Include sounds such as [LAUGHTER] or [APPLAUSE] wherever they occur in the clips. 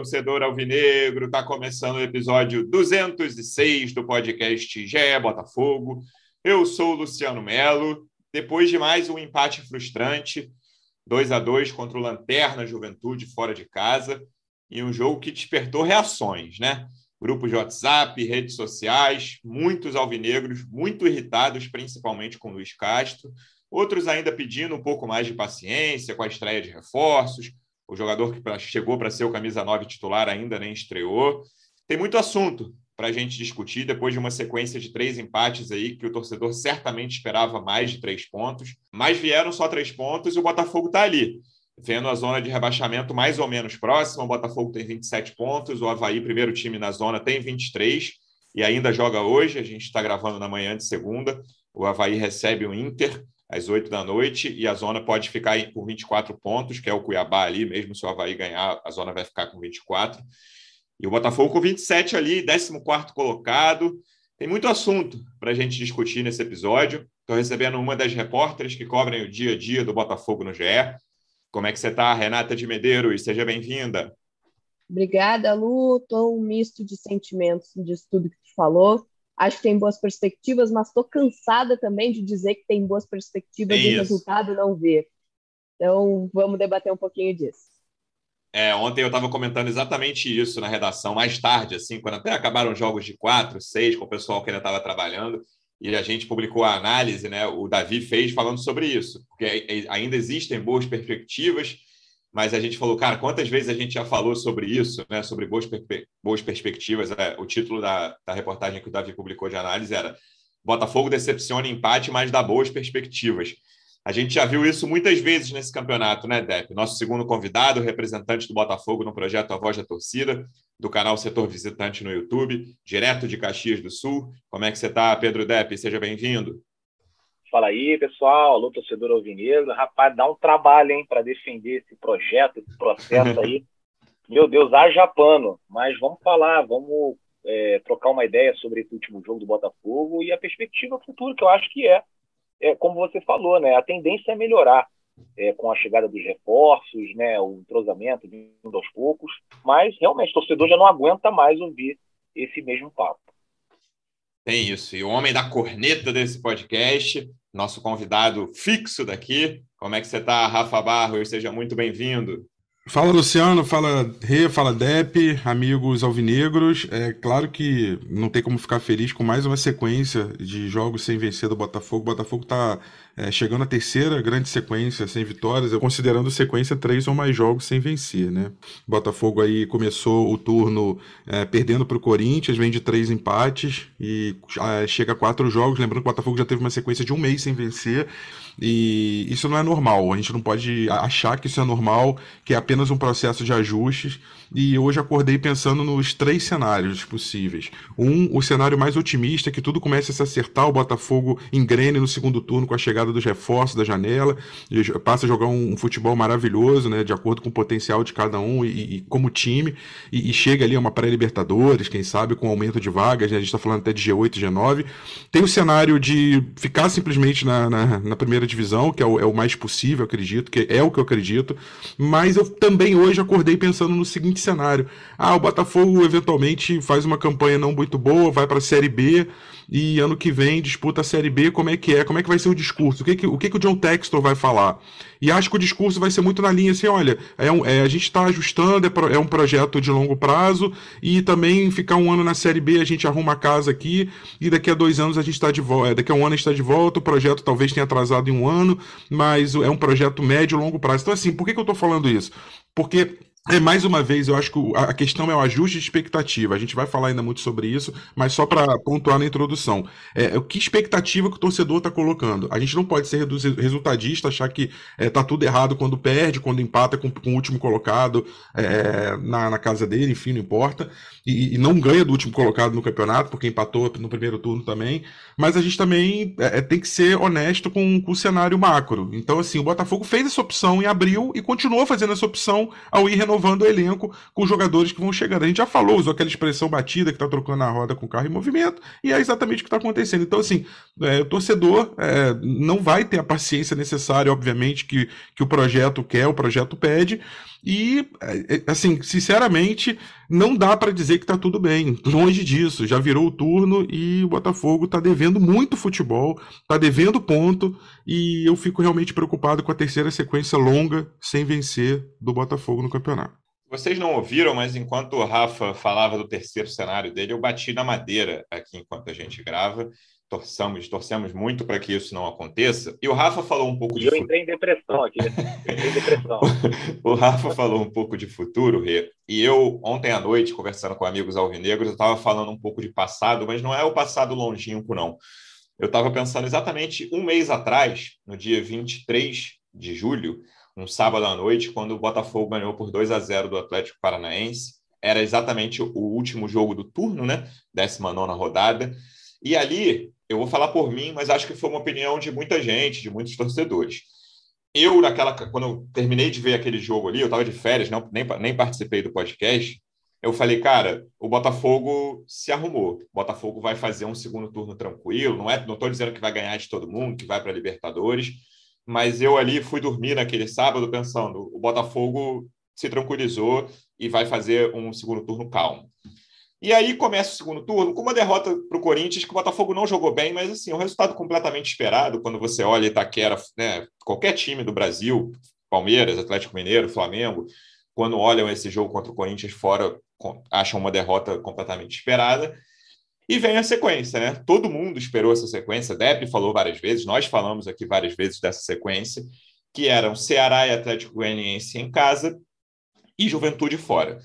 torcedor alvinegro. Está começando o episódio 206 do podcast GE Botafogo. Eu sou o Luciano Melo. Depois de mais um empate frustrante, 2 a 2 contra o Lanterna Juventude fora de casa, e um jogo que despertou reações, né? Grupos de WhatsApp, redes sociais, muitos alvinegros muito irritados, principalmente com Luiz Castro, outros ainda pedindo um pouco mais de paciência com a estreia de reforços o jogador que chegou para ser o camisa 9 titular ainda nem estreou. Tem muito assunto para a gente discutir depois de uma sequência de três empates aí que o torcedor certamente esperava mais de três pontos, mas vieram só três pontos e o Botafogo está ali, vendo a zona de rebaixamento mais ou menos próxima. O Botafogo tem 27 pontos, o Havaí, primeiro time na zona, tem 23 e ainda joga hoje. A gente está gravando na manhã de segunda. O Havaí recebe o Inter às 8 da noite, e a zona pode ficar por 24 pontos, que é o Cuiabá ali, mesmo se o Havaí ganhar, a zona vai ficar com 24. E o Botafogo com 27 ali, 14 colocado. Tem muito assunto para a gente discutir nesse episódio. Estou recebendo uma das repórteres que cobrem o dia a dia do Botafogo no GE. Como é que você está, Renata de Medeiros? Seja bem-vinda. Obrigada, Lu. Estou um misto de sentimentos disso tudo que tu falou acho que tem boas perspectivas, mas estou cansada também de dizer que tem boas perspectivas é e o resultado não ver. Então, vamos debater um pouquinho disso. É, ontem eu estava comentando exatamente isso na redação, mais tarde, assim, quando até acabaram jogos de quatro, seis, com o pessoal que ainda estava trabalhando, e a gente publicou a análise, né? O Davi fez falando sobre isso, porque ainda existem boas perspectivas, mas a gente falou, cara, quantas vezes a gente já falou sobre isso, né? Sobre boas, boas perspectivas. É, o título da, da reportagem que o Davi publicou de análise era Botafogo decepciona empate, mas dá boas perspectivas. A gente já viu isso muitas vezes nesse campeonato, né, Depp? Nosso segundo convidado, representante do Botafogo no projeto A Voz da Torcida, do canal Setor Visitante no YouTube, direto de Caxias do Sul. Como é que você está, Pedro Depp? Seja bem-vindo. Fala aí, pessoal, alô, torcedor alvinegro. Rapaz, dá um trabalho, hein, para defender esse projeto, esse processo aí. [LAUGHS] Meu Deus, haja pano. Mas vamos falar, vamos é, trocar uma ideia sobre esse último jogo do Botafogo e a perspectiva futura, que eu acho que é, é como você falou, né? A tendência é melhorar é, com a chegada dos reforços, né? O entrosamento vindo aos poucos. Mas realmente, o torcedor já não aguenta mais ouvir esse mesmo papo. Tem isso. E o homem da corneta desse podcast nosso convidado fixo daqui. Como é que você está, Rafa Barros? Seja muito bem-vindo. Fala Luciano, fala Rê, fala Dep, amigos alvinegros. É claro que não tem como ficar feliz com mais uma sequência de jogos sem vencer do Botafogo. O Botafogo está é, chegando à terceira grande sequência sem vitórias, considerando sequência três ou mais jogos sem vencer, né? O Botafogo aí começou o turno é, perdendo para o Corinthians, vem de três empates e é, chega a quatro jogos. Lembrando que o Botafogo já teve uma sequência de um mês sem vencer e isso não é normal. A gente não pode achar que isso é normal, que é apenas um processo de ajustes. E hoje acordei pensando nos três cenários possíveis. Um, o cenário mais otimista, que tudo comece a se acertar, o Botafogo engrene no segundo turno com a chegada dos reforços da janela, passa a jogar um, futebol maravilhoso, né, de acordo com o potencial de cada um e, e como time, e, e, chega ali a uma pré-Libertadores, quem sabe com aumento de vagas, né, a gente está falando até de G8 e G9. Tem o cenário de ficar simplesmente na, na, na primeira divisão, que é o, é o, mais possível, acredito, que é o que eu acredito, mas eu também hoje acordei pensando no seguinte cenário: ah, o Botafogo eventualmente faz uma campanha não muito boa, vai para a Série B e ano que vem disputa a Série B, como é que é? Como é que vai ser o discurso? O que, que, o, que, que o John Textor vai falar? E acho que o discurso vai ser muito na linha assim, olha, é, um, é a gente está ajustando, é, pro, é, um projeto de longo prazo e também ficar um ano na Série B, a gente arruma a casa aqui e daqui a dois anos a gente está de volta, é, daqui a um ano a gente está de volta, o projeto talvez tenha atrasado em um ano, mas é um projeto médio e longo prazo. Então assim, por que, que eu estou falando isso? Porque é, mais uma vez, eu acho que a questão é o ajuste de expectativa. A gente vai falar ainda muito sobre isso, mas só para pontuar na introdução. É, que expectativa que o torcedor está colocando? A gente não pode ser resultadista, achar que é, tá tudo errado quando perde, quando empata com, com o último colocado é, na, na, casa dele, enfim, não importa. E, e, não ganha do último colocado no campeonato, porque empatou no primeiro turno também. Mas a gente também é, é, tem que ser honesto com, com, o cenário macro. Então, assim, o Botafogo fez essa opção em abril e continuou fazendo essa opção ao ir renovando o elenco com jogadores que vão chegando. A gente já falou, usou aquela expressão batida que está trocando a roda com o carro em movimento, e é exatamente o que está acontecendo. Então, assim, é, o torcedor é, não vai ter a paciência necessária, obviamente, que, que o projeto quer, o projeto pede, e, é, é, assim, sinceramente, não dá para dizer que está tudo bem. Longe disso. Já virou o turno e o Botafogo está devendo muito futebol, está devendo ponto, e eu fico realmente preocupado com a terceira sequência longa sem vencer do Botafogo no campeonato. Vocês não ouviram, mas enquanto o Rafa falava do terceiro cenário dele, eu bati na madeira aqui enquanto a gente grava torçamos, torcemos muito para que isso não aconteça. E o Rafa falou um pouco de Eu entrei em depressão aqui. Entrei em depressão. [LAUGHS] o Rafa falou um pouco de futuro, Rê. E eu, ontem à noite, conversando com amigos alvinegros, eu estava falando um pouco de passado, mas não é o passado longínquo, não. Eu estava pensando exatamente um mês atrás, no dia 23 de julho, um sábado à noite, quando o Botafogo ganhou por 2 a 0 do Atlético Paranaense. Era exatamente o último jogo do turno, né? 19 rodada. E ali eu vou falar por mim, mas acho que foi uma opinião de muita gente, de muitos torcedores. Eu, naquela, quando eu terminei de ver aquele jogo ali, eu estava de férias, não, nem, nem participei do podcast. Eu falei, cara, o Botafogo se arrumou. O Botafogo vai fazer um segundo turno tranquilo. Não é, não estou dizendo que vai ganhar de todo mundo, que vai para a Libertadores, mas eu ali fui dormir naquele sábado pensando, o Botafogo se tranquilizou e vai fazer um segundo turno calmo. E aí começa o segundo turno com uma derrota para o Corinthians, que o Botafogo não jogou bem, mas assim, um resultado completamente esperado quando você olha Itaquera, né, qualquer time do Brasil, Palmeiras, Atlético Mineiro, Flamengo, quando olham esse jogo contra o Corinthians fora, acham uma derrota completamente esperada. E vem a sequência, né? Todo mundo esperou essa sequência. Depp falou várias vezes, nós falamos aqui várias vezes dessa sequência, que eram Ceará e Atlético Goianiense em casa e Juventude fora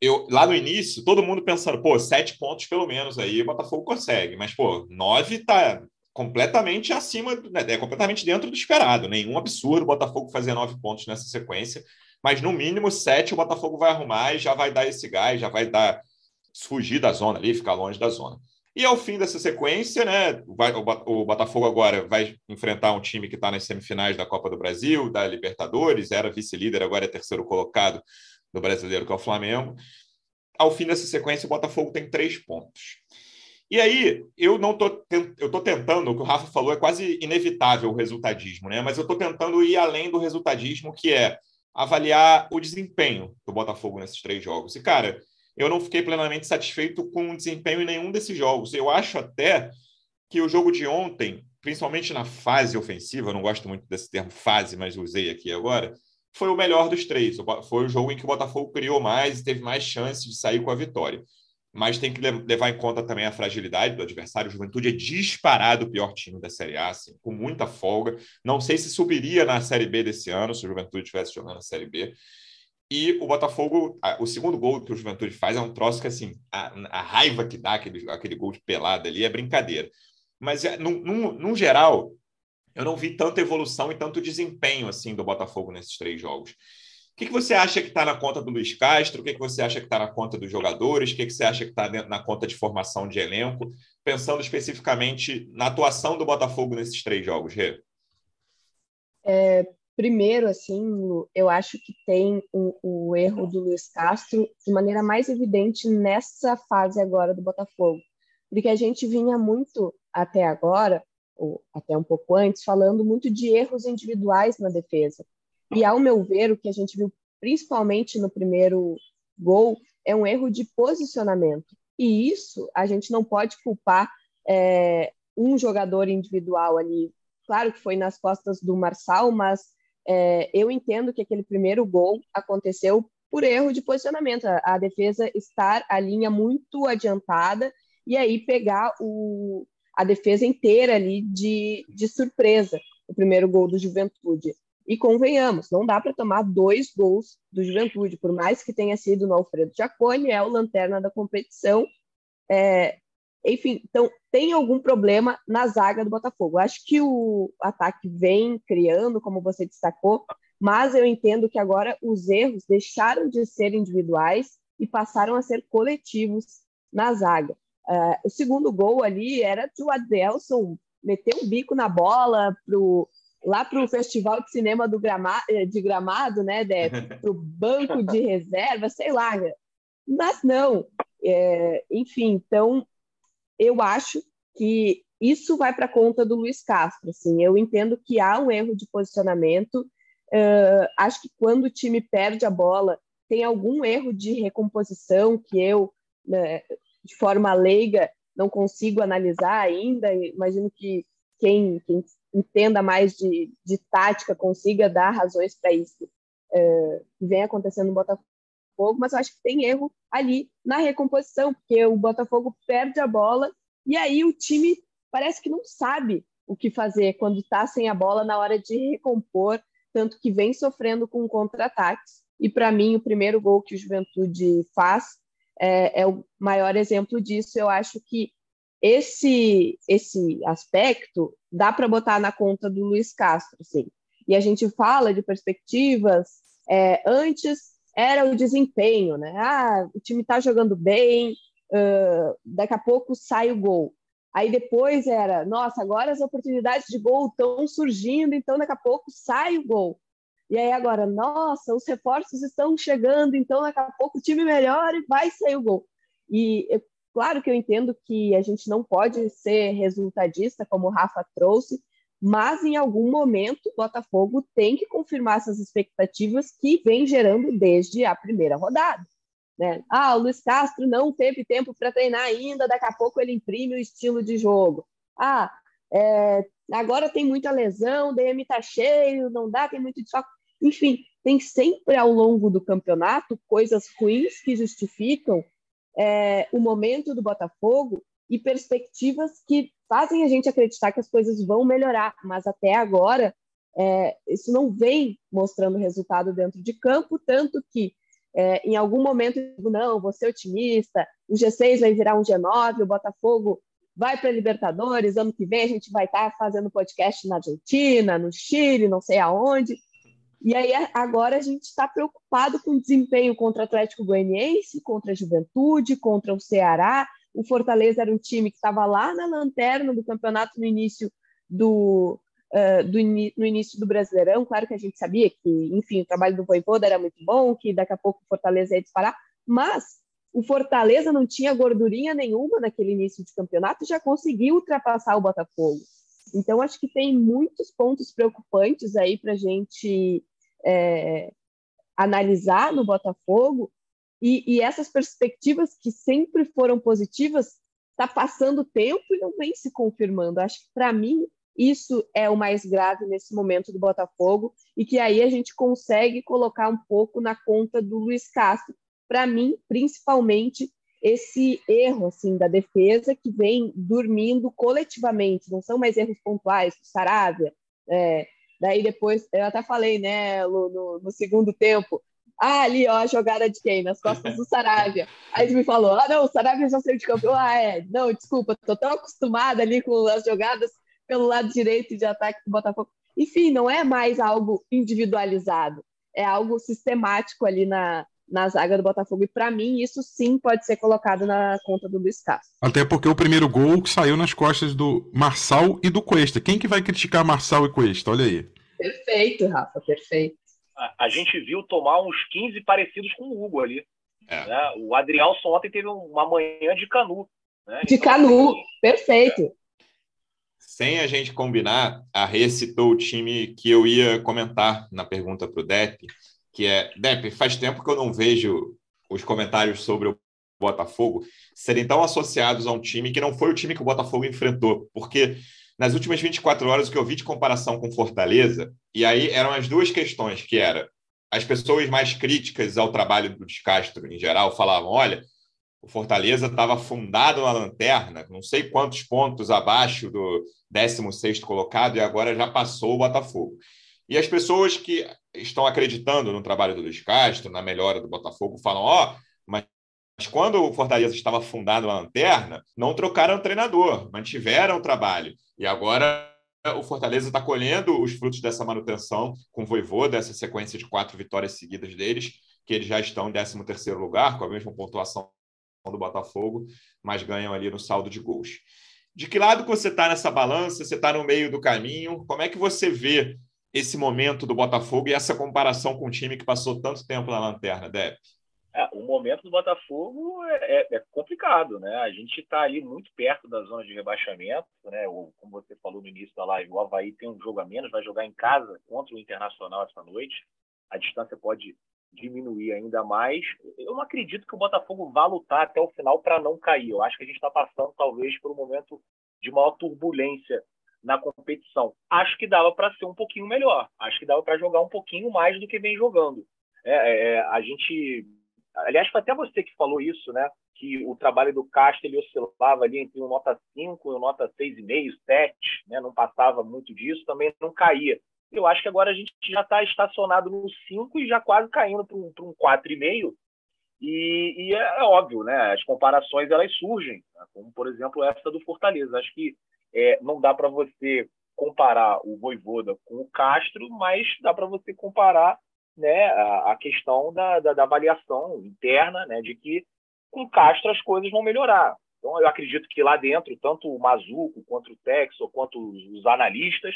eu, lá no início, todo mundo pensando, pô, sete pontos pelo menos aí o Botafogo consegue, mas, pô, nove tá completamente acima, né, é completamente dentro do esperado. Nenhum absurdo o Botafogo fazer nove pontos nessa sequência, mas no mínimo sete o Botafogo vai arrumar e já vai dar esse gás, já vai dar fugir da zona ali, ficar longe da zona. E ao fim dessa sequência, né, o Botafogo agora vai enfrentar um time que está nas semifinais da Copa do Brasil, da Libertadores, era vice-líder, agora é terceiro colocado do brasileiro, que é o Flamengo. Ao fim dessa sequência, o Botafogo tem três pontos. E aí, eu não tô, eu tô tentando, o que o Rafa falou é quase inevitável o resultadismo, né? Mas eu estou tentando ir além do resultadismo, que é avaliar o desempenho do Botafogo nesses três jogos. E, cara, eu não fiquei plenamente satisfeito com o desempenho em nenhum desses jogos. Eu acho até que o jogo de ontem, principalmente na fase ofensiva, não gosto muito desse termo fase, mas usei aqui agora, foi o melhor dos três. Foi o jogo em que o Botafogo criou mais e teve mais chances de sair com a vitória. Mas tem que levar em conta também a fragilidade do adversário. O Juventude é disparado o pior time da Série A, assim, com muita folga. Não sei se subiria na Série B desse ano, se o Juventude estivesse jogando na Série B. E o Botafogo, o segundo gol que o Juventude faz é um troço que, assim, a, a raiva que dá aquele, aquele gol de pelada ali é brincadeira. Mas, é, num, num, num geral, eu não vi tanta evolução e tanto desempenho assim do Botafogo nesses três jogos. O que, que você acha que está na conta do Luiz Castro? O que, que você acha que está na conta dos jogadores? O que, que você acha que está na conta de formação de elenco? Pensando especificamente na atuação do Botafogo nesses três jogos, Rê. É, primeiro, assim, eu acho que tem o, o erro do Luiz Castro de maneira mais evidente nessa fase agora do Botafogo. Porque a gente vinha muito até agora ou até um pouco antes, falando muito de erros individuais na defesa. E, ao meu ver, o que a gente viu principalmente no primeiro gol é um erro de posicionamento. E isso a gente não pode culpar é, um jogador individual ali. Claro que foi nas costas do Marçal, mas é, eu entendo que aquele primeiro gol aconteceu por erro de posicionamento. A, a defesa estar a linha muito adiantada e aí pegar o, a defesa inteira ali de, de surpresa, o primeiro gol do Juventude. E convenhamos, não dá para tomar dois gols do Juventude, por mais que tenha sido no Alfredo Jaconi, é o lanterna da competição. É, enfim, então tem algum problema na zaga do Botafogo. Acho que o ataque vem criando, como você destacou, mas eu entendo que agora os erros deixaram de ser individuais e passaram a ser coletivos na zaga. Uh, o segundo gol ali era de o Adelson meter um bico na bola para o lá para o Festival de Cinema do Grama, eh, de Gramado, né, [LAUGHS] para o banco de reserva, sei lá. Mas não. É, enfim, então, eu acho que isso vai para conta do Luiz Castro. Assim, eu entendo que há um erro de posicionamento. Uh, acho que quando o time perde a bola, tem algum erro de recomposição que eu, né, de forma leiga, não consigo analisar ainda. Imagino que quem, quem entenda mais de, de, tática consiga dar razões para isso uh, que vem acontecendo no Botafogo, mas eu acho que tem erro ali na recomposição, porque o Botafogo perde a bola e aí o time parece que não sabe o que fazer quando está sem a bola na hora de recompor, tanto que vem sofrendo com contra-ataques. E para mim, o primeiro gol que o Juventude faz é, é, o maior exemplo disso. Eu acho que esse esse aspecto dá para botar na conta do Luiz Castro, sim. E a gente fala de perspectivas. É, antes era o desempenho, né? Ah, o time está jogando bem, uh, daqui a pouco sai o gol. Aí depois era, nossa, agora as oportunidades de gol estão surgindo, então daqui a pouco sai o gol. E aí agora, nossa, os reforços estão chegando, então daqui a pouco o time melhora e vai sair o gol. E claro que eu entendo que a gente não pode ser resultadista, como o Rafa trouxe, mas em algum momento o Botafogo tem que confirmar essas expectativas que vem gerando desde a primeira rodada. Né? Ah, o Luiz Castro não teve tempo para treinar ainda, daqui a pouco ele imprime o estilo de jogo. Ah, é, agora tem muita lesão, o DM está cheio, não dá, tem muito desfoque. Enfim, tem sempre ao longo do campeonato coisas ruins que justificam é, o momento do Botafogo e perspectivas que fazem a gente acreditar que as coisas vão melhorar, mas até agora é, isso não vem mostrando resultado dentro de campo, tanto que é, em algum momento, não, vou ser otimista, o G6 vai virar um G9, o Botafogo vai para a Libertadores, ano que vem a gente vai estar tá fazendo podcast na Argentina, no Chile, não sei aonde. E aí agora a gente está preocupado com o desempenho contra o Atlético Goianiense, contra a Juventude, contra o Ceará. O Fortaleza era um time que estava lá na lanterna do campeonato no início do, uh, do no início do Brasileirão. Claro que a gente sabia que, enfim, o trabalho do Voivoda era muito bom, que daqui a pouco o Fortaleza ia disparar, mas o Fortaleza não tinha gordurinha nenhuma naquele início de campeonato e já conseguiu ultrapassar o Botafogo. Então, acho que tem muitos pontos preocupantes aí para a gente é, analisar no Botafogo, e, e, essas perspectivas que sempre foram positivas, está passando tempo e não vem se confirmando. Acho que, para mim, isso é o mais grave nesse momento do Botafogo e que aí a gente consegue colocar um pouco na conta do Luiz Castro. Para mim, principalmente, esse erro assim da defesa que vem dormindo coletivamente, não são mais erros pontuais, Saravia. É, daí depois, eu até falei, né, no, no, no segundo tempo, ah, ali, ó, a jogada de quem? Nas costas do Saravia. Aí ele me falou, ah, não, o Saravia já saiu de campo. Ah, é, não, desculpa, tô tão acostumada ali com as jogadas pelo lado direito de ataque do Botafogo. Enfim, não é mais algo individualizado, é algo sistemático ali na, na zaga do Botafogo. E para mim, isso sim pode ser colocado na conta do Luiz Castro. Até porque o primeiro gol saiu nas costas do Marçal e do Cuesta. Quem que vai criticar Marçal e Cuesta? Olha aí. Perfeito, Rafa, perfeito. A, a gente viu tomar uns 15 parecidos com o Hugo ali. É. Né? O Adrielson ontem teve uma manhã de canu. Né? De então, canu, assim, perfeito sem a gente combinar, a Rê citou o time que eu ia comentar na pergunta para o Dep, que é, Dep, faz tempo que eu não vejo os comentários sobre o Botafogo serem tão associados a um time que não foi o time que o Botafogo enfrentou, porque nas últimas 24 horas o que eu vi de comparação com Fortaleza, e aí eram as duas questões, que era as pessoas mais críticas ao trabalho do Descastro em geral falavam, olha, o Fortaleza estava fundado na lanterna, não sei quantos pontos abaixo do 16 colocado, e agora já passou o Botafogo. E as pessoas que estão acreditando no trabalho do Luiz Castro, na melhora do Botafogo, falam: ó, oh, mas quando o Fortaleza estava fundado na lanterna, não trocaram o treinador, mantiveram o trabalho. E agora o Fortaleza está colhendo os frutos dessa manutenção com o Voivô, dessa sequência de quatro vitórias seguidas deles, que eles já estão em 13 terceiro lugar, com a mesma pontuação do Botafogo, mas ganham ali no saldo de gols. De que lado você está nessa balança? Você está no meio do caminho? Como é que você vê esse momento do Botafogo e essa comparação com o time que passou tanto tempo na lanterna, Deb? É, o momento do Botafogo é, é, é complicado, né? A gente está ali muito perto da zona de rebaixamento, né? O, como você falou no início da live, o Havaí tem um jogo a menos, vai jogar em casa contra o Internacional essa noite. A distância pode diminuir ainda mais. Eu não acredito que o Botafogo vá lutar até o final para não cair. Eu acho que a gente está passando talvez por um momento de maior turbulência na competição. Acho que dava para ser um pouquinho melhor. Acho que dava para jogar um pouquinho mais do que vem jogando. É, é, é, a gente, aliás, foi até você que falou isso, né? Que o trabalho do Castro ele oscilava ali entre um nota 5 e um nota 6,5, 7, né? Não passava muito disso, também não caía. Eu acho que agora a gente já está estacionado no 5 e já quase caindo para um, um 4,5. E, e é, é, óbvio, né? As comparações elas surgem, né? como por exemplo essa do Fortaleza. Acho que é, não dá para você comparar o Voivoda com o Castro, mas dá para você comparar né, a, a questão da, da, da, avaliação interna, né, de que com Castro as coisas vão melhorar. Então, eu acredito que lá dentro, tanto o Mazuco, quanto o Texo, quanto os, os analistas,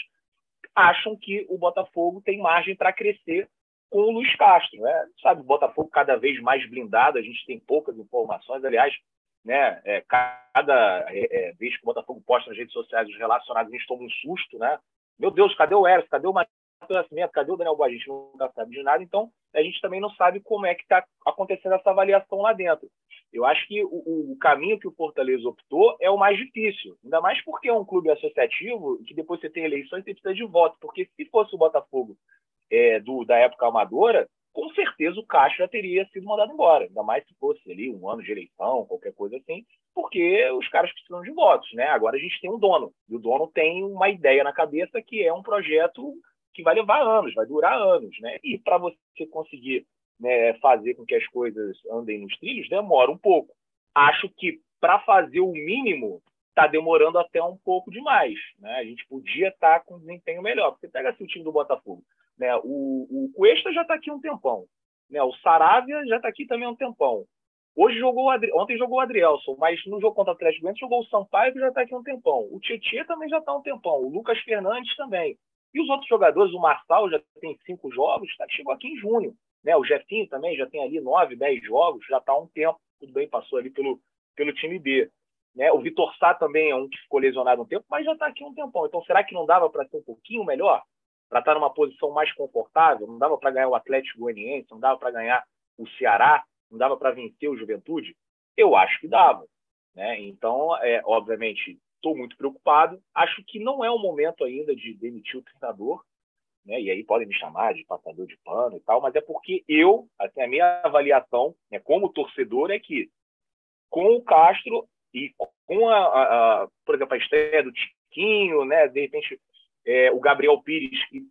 acham que o Botafogo tem margem para crescer com o Luiz Castro. Né? Sabe, o Botafogo cada vez mais blindado, a gente tem poucas informações. Aliás, né? É, cada é, é, vez que o Botafogo posta nas redes sociais os relacionados, a gente toma um susto, né? Meu Deus, cadê o Eros? Cadê o Matheus Nascimento? Cadê o Daniel Boa? A gente nunca sabe de nada, então a gente também não sabe como é que está acontecendo essa avaliação lá dentro. Eu acho que o, o, caminho que o Fortaleza optou é o mais difícil, ainda mais porque é um clube associativo que depois você tem eleições e você precisa de voto, porque se fosse o Botafogo é, do, da época amadora, com certeza o Castro já teria sido mandado embora, ainda mais se fosse ali um ano de eleição, qualquer coisa assim, porque os caras precisam de votos, né? Agora a gente tem um dono, e o dono tem uma ideia na cabeça que é um projeto que vai levar anos, vai durar anos, né? E para você conseguir né, fazer com que as coisas andem nos trilhos, demora um pouco. Acho que para fazer o mínimo está demorando até um pouco demais, né? A gente podia estar tá com desempenho melhor. Você pega assim, o time do Botafogo, né? O, o Cuesta já está aqui um tempão. Né? O Saravia já está aqui também um tempão. Hoje jogou Adri... Ontem jogou o Adrielson, mas no jogo contra o Atlético Goianiense jogou o Sampaio, que já está aqui um tempão. O Tietchan também já está um tempão. O Lucas Fernandes também. E os outros jogadores, o Marçal já tem cinco jogos, tá, chegou aqui em junho. Né? O Jefinho também já tem ali nove, dez jogos, já está há um tempo. Tudo bem, passou ali pelo, pelo time B. Né? O Vitor Sá também é um que ficou lesionado um tempo, mas já está aqui um tempão. Então, será que não dava para ser um pouquinho melhor? Para estar numa posição mais confortável, não dava para ganhar o Atlético Goianiense, não dava para ganhar o Ceará, não dava para vencer o Juventude? Eu acho que dava. Né? Então, é, obviamente, estou muito preocupado. Acho que não é o momento ainda de demitir o treinador, né? e aí podem me chamar de passador de pano e tal, mas é porque eu, assim, a minha avaliação né, como torcedor é que com o Castro e com a, a, a por exemplo, a estreia do Tiquinho, né, de repente é, o Gabriel Pires, que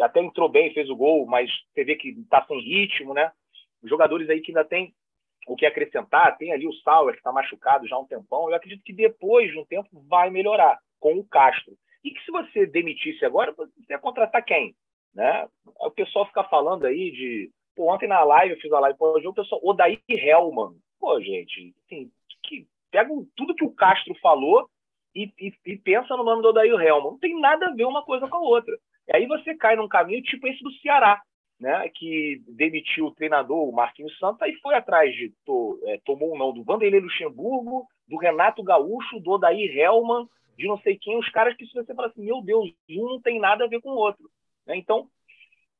até entrou bem, fez o gol, mas você vê que está sem ritmo, né? Os jogadores aí que ainda tem o que acrescentar, tem ali o Sauer, que está machucado já há um tempão. Eu acredito que depois de um tempo vai melhorar com o Castro. E que se você demitisse agora, você ia contratar quem? Né? O pessoal fica falando aí de. Pô, ontem na live, eu fiz a live pós o pessoal, Odair Helman. Pô, gente, assim, que pega tudo que o Castro falou e, e, e pensa no nome do Odair Helman. Não tem nada a ver uma coisa com a outra. E aí você cai num caminho tipo esse do Ceará, né, que demitiu o treinador, o Marquinhos Santos, e foi atrás de, to, é, tomou o um não do Vanderlei Luxemburgo, do Renato Gaúcho, do Odair Helman, de não sei quem, os caras que se você fala assim, meu Deus, um não tem nada a ver com o outro. Né? Então,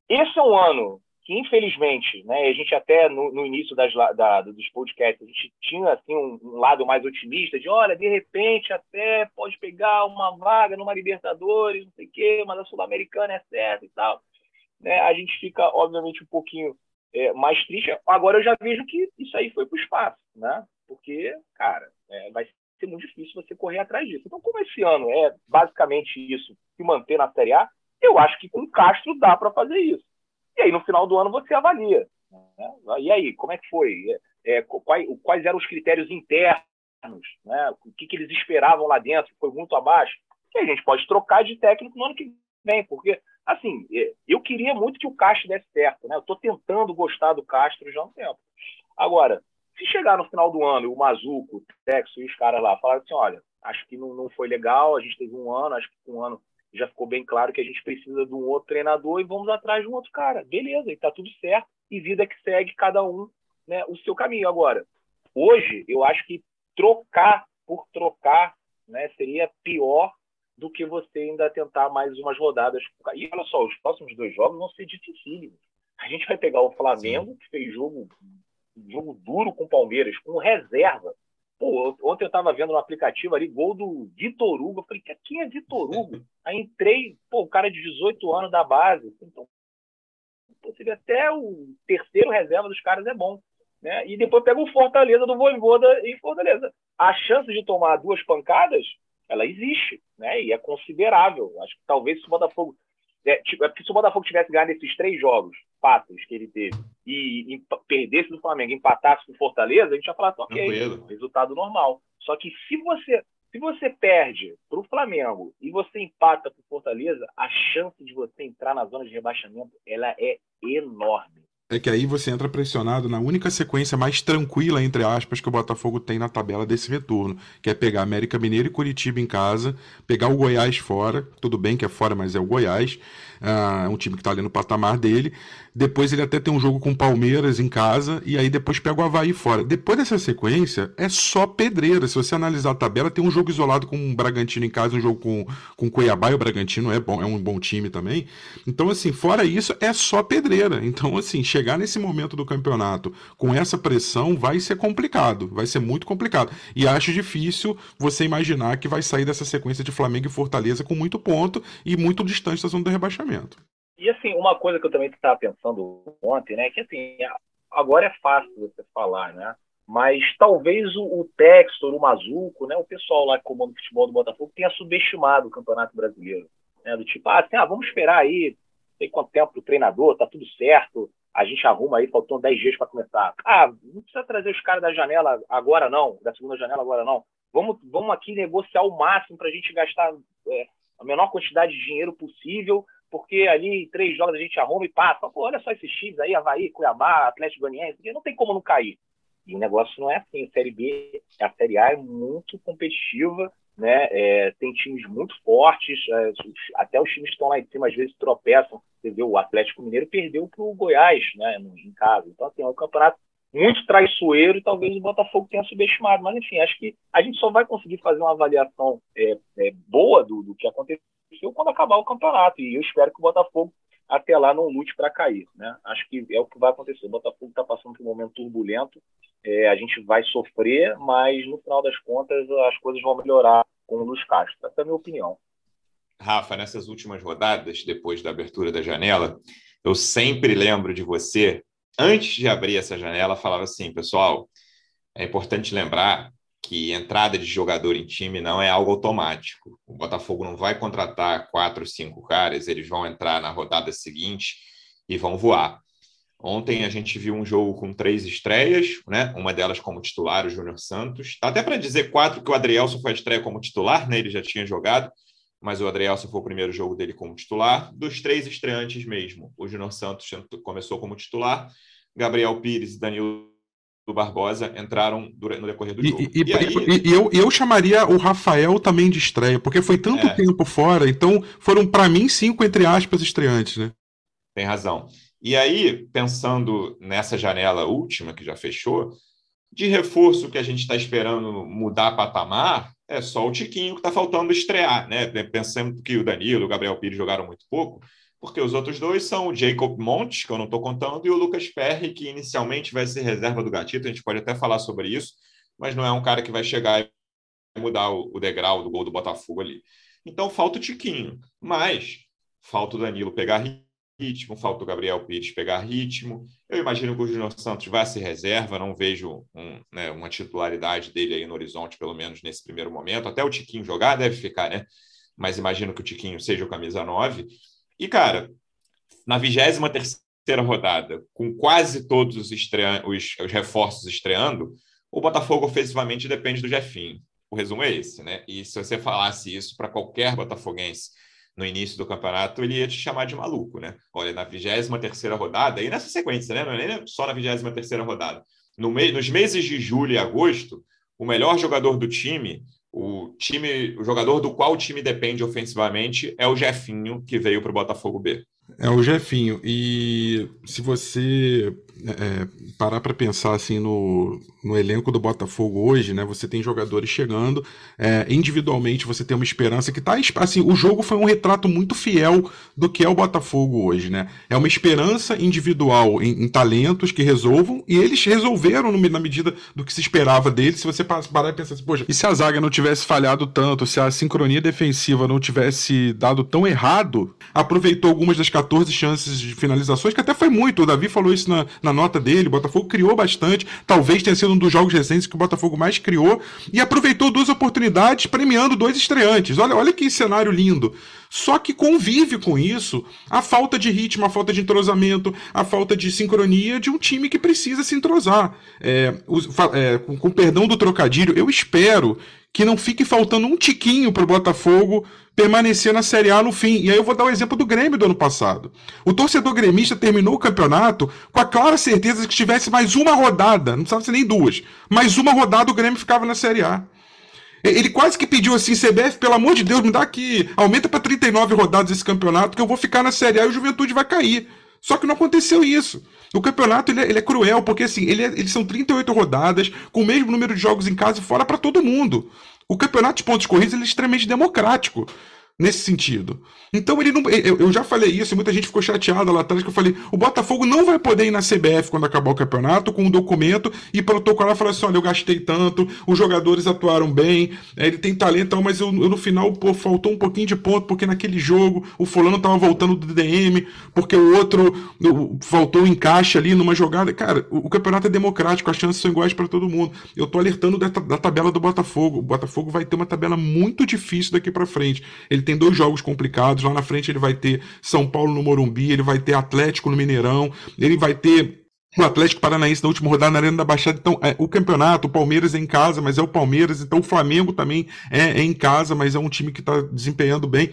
esse é um ano que infelizmente, né, a gente até no, no início das, da, dos podcasts, a gente tinha assim, um, um, lado mais otimista, de olha, de repente até pode pegar uma vaga numa Libertadores, não sei o quê, mas a Sul-Americana é certa e tal. Né, a gente fica, obviamente, um pouquinho é, mais triste. Agora eu já vejo que isso aí foi para o espaço, né? Porque, cara, é, vai ser muito difícil você correr atrás disso. Então, como esse ano é basicamente isso, se manter na Série A, eu acho que com o Castro dá para fazer isso. E aí, no final do ano, você avalia. Né? E aí, como é que foi? É, quais, quais, eram os critérios internos? Né? O que, que eles esperavam lá dentro? Foi muito abaixo? E a gente pode trocar de técnico no ano que vem, porque, assim, é, eu queria muito que o Castro desse certo. Né? Eu estou tentando gostar do Castro já há um tempo. Agora, se chegar no final do ano e o Mazuco, o Texo e os caras lá falarem assim: olha, acho que não, não foi legal. A gente teve um ano, acho que um ano já ficou bem claro que a gente precisa de um outro treinador e vamos atrás de um outro cara. Beleza, e tá tudo certo. E vida que segue, cada um né, o seu caminho. Agora, hoje, eu acho que trocar por trocar né, seria pior do que você ainda tentar mais umas rodadas. E olha só, os próximos dois jogos vão ser dificílimos. A gente vai pegar o Flamengo, que fez jogo, jogo duro com o Palmeiras, com reserva. Pô, ontem eu estava vendo no aplicativo ali, gol do Vitor Hugo. Eu falei, quem é Vitor Hugo? [LAUGHS] Aí entrei, pô, o cara de 18 anos da base. Então, vê até o terceiro reserva dos caras é bom. Né? E depois pega o Fortaleza do Voivoda em Fortaleza. A chance de tomar duas pancadas, ela existe, né? E é considerável. Acho que talvez se o Botafogo é, tipo, é porque se o Botafogo tivesse ganhado esses três jogos fáceis que ele teve e, e perdesse do Flamengo, empatasse com o Fortaleza, a gente ia falar, tá, ok, resultado normal. Só que se você se você perde para o Flamengo e você empata para o Fortaleza, a chance de você entrar na zona de rebaixamento ela é enorme é que aí você entra pressionado na única sequência mais tranquila, entre aspas, que o Botafogo tem na tabela desse retorno, que é pegar América Mineiro e Curitiba em casa, pegar o Goiás fora, tudo bem que é fora, mas é o Goiás, é um time que está ali no patamar dele. Depois ele até tem um jogo com o Palmeiras em casa, e aí depois pega o Havaí fora. Depois dessa sequência, é só pedreira. Se você analisar a tabela, tem um jogo isolado com o Bragantino em casa, um jogo com, com o Cuiabá, e o Bragantino é bom, é um bom time também. Então, assim, fora isso, é só pedreira. Então, assim, chegar nesse momento do campeonato com essa pressão vai ser complicado, vai ser muito complicado. E acho difícil você imaginar que vai sair dessa sequência de Flamengo e Fortaleza com muito ponto e muito distante da zona do rebaixamento. E assim, uma coisa que eu também estava pensando ontem, né, que assim, agora é fácil você falar, né? Mas talvez o, o Textor, o Mazuco, né, o pessoal lá que comanda o futebol do Botafogo tenha subestimado o Campeonato Brasileiro. Né, do tipo, ah, assim, ah, vamos esperar aí, tem quanto tempo o treinador, tá tudo certo, a gente arruma aí, faltam 10 dias para começar. Ah, não precisa trazer os caras da janela agora não, da segunda janela agora não. Vamos, vamos aqui negociar o máximo para a gente gastar é, a menor quantidade de dinheiro possível, porque ali em três jogos a gente arruma e passa. Pô, olha só esses times aí, Havaí, Cuiabá, Atlético Goianiense, não tem como não cair. E o negócio não é assim. A Série B, a Série A é muito competitiva, né? É, tem times muito fortes, é, até os times que estão lá em cima às vezes tropeçam. Você vê, o Atlético Mineiro perdeu para o Goiás, né? Em casa. Então, assim, é um campeonato muito traiçoeiro e talvez o Botafogo tenha subestimado. Mas, enfim, acho que a gente só vai conseguir fazer uma avaliação é, é, boa do, do que aconteceu quando acabar o campeonato. E eu espero que o Botafogo até lá não lute para cair. Né? Acho que é o que vai acontecer. O Botafogo está passando por um momento turbulento, é, a gente vai sofrer, mas no final das contas as coisas vão melhorar com o Luiz Castro. Essa é a minha opinião. Rafa, nessas últimas rodadas, depois da abertura da janela, eu sempre lembro de você, antes de abrir essa janela, falava assim, pessoal, é importante lembrar que entrada de jogador em time não é algo automático. O Botafogo não vai contratar quatro, cinco caras, eles vão entrar na rodada seguinte e vão voar. Ontem a gente viu um jogo com três estreias, né? Uma delas como titular, o Júnior Santos. Até para dizer quatro que o Adrielson foi a estreia como titular, né? Ele já tinha jogado, mas o Adrielson foi o primeiro jogo dele como titular. Dos três estreantes mesmo, o Júnior Santos começou como titular, Gabriel Pires e Danilo Barbosa entraram no decorrer do jogo. E, e, e, aí... e, eu, eu chamaria o Rafael também de estreia, porque foi tanto é. tempo fora, então foram, para mim, cinco, entre aspas, estreantes, né? Tem razão. E aí, pensando nessa janela última que já fechou, de reforço que a gente está esperando mudar patamar, é só o Tiquinho que está faltando estrear, né? Pensando que o Danilo e o Gabriel Pires jogaram muito pouco, porque os outros dois são o Jacob Montes, que eu não estou contando, e o Lucas Perry, que inicialmente vai ser reserva do Gatito, a gente pode até falar sobre isso, mas não é um cara que vai chegar e mudar o degrau do gol do Botafogo ali. Então falta o Tiquinho, mas falta o Danilo pegar ritmo, falta o Gabriel Pires pegar ritmo. Eu imagino que o Júnior Santos vai se reserva, não vejo um, né, uma titularidade dele aí no horizonte, pelo menos nesse primeiro momento. Até o Tiquinho jogar deve ficar, né? Mas imagino que o Tiquinho seja o camisa 9. E, cara, na 23 terceira rodada, com quase todos os, os, os reforços estreando, o Botafogo ofensivamente depende do Jefinho. O resumo é esse, né? E se você falasse isso para qualquer botafoguense no início do campeonato, ele ia te chamar de maluco, né? Olha, na 23 terceira rodada, e nessa sequência, né? Não é nem só na 23 terceira rodada. No me... Nos meses de julho e agosto, o melhor jogador do time, o time, o jogador do qual o time depende ofensivamente é o Jefinho, que veio para o Botafogo B. É o Jefinho. E se você é, parar para pensar assim no, no elenco do Botafogo hoje, né? Você tem jogadores chegando, é, individualmente você tem uma esperança que tá assim. O jogo foi um retrato muito fiel do que é o Botafogo hoje, né? É uma esperança individual em, em talentos que resolvam e eles resolveram no, na medida do que se esperava deles. Se você parar e pensar assim, poxa, e se a zaga não tivesse falhado tanto, se a sincronia defensiva não tivesse dado tão errado, aproveitou algumas das 14 chances de finalizações, que até foi muito. O Davi falou isso na, na nota dele. O Botafogo criou bastante, talvez tenha sido um dos jogos recentes que o Botafogo mais criou e aproveitou duas oportunidades, premiando dois estreantes. Olha, olha que cenário lindo. Só que convive com isso a falta de ritmo, a falta de entrosamento, a falta de sincronia de um time que precisa se entrosar. É, é, com, com perdão do trocadilho, eu espero que não fique faltando um tiquinho para o Botafogo permanecer na Série A no fim. E aí eu vou dar o exemplo do Grêmio do ano passado. O torcedor gremista terminou o campeonato com a clara certeza de que tivesse mais uma rodada, não precisava ser nem duas, mais uma rodada o Grêmio ficava na Série A. Ele quase que pediu assim, CBF, pelo amor de Deus, me dá aqui, aumenta para 39 rodadas esse campeonato, que eu vou ficar na Série A e o Juventude vai cair. Só que não aconteceu isso. O campeonato ele é, ele é cruel, porque assim, ele é, eles são 38 rodadas, com o mesmo número de jogos em casa e fora para todo mundo. O campeonato de pontos corridos é extremamente democrático nesse sentido. Então ele não. Eu, eu, já falei isso, muita gente ficou chateada lá atrás que eu falei: o Botafogo não vai poder ir na CBF quando acabar o campeonato com um documento e protocolar e falar assim: olha, eu gastei tanto, os jogadores atuaram bem, é, ele tem talento, mas eu, eu no final pô, faltou um pouquinho de ponto, porque naquele jogo o fulano tava voltando do DM, porque o outro faltou um encaixe ali numa jogada. Cara, o, o, campeonato é democrático, as chances são iguais para todo mundo. Eu tô alertando da, da tabela do Botafogo. O Botafogo vai ter uma tabela muito difícil daqui para frente. Ele tem dois jogos complicados. Lá na frente ele vai ter São Paulo no Morumbi, ele vai ter Atlético no Mineirão, ele vai ter o Atlético Paranaense na última rodada na Arena da Baixada. Então, é, o campeonato, o Palmeiras é em casa, mas é o Palmeiras. Então, o Flamengo também é, é em casa, mas é um time que está desempenhando bem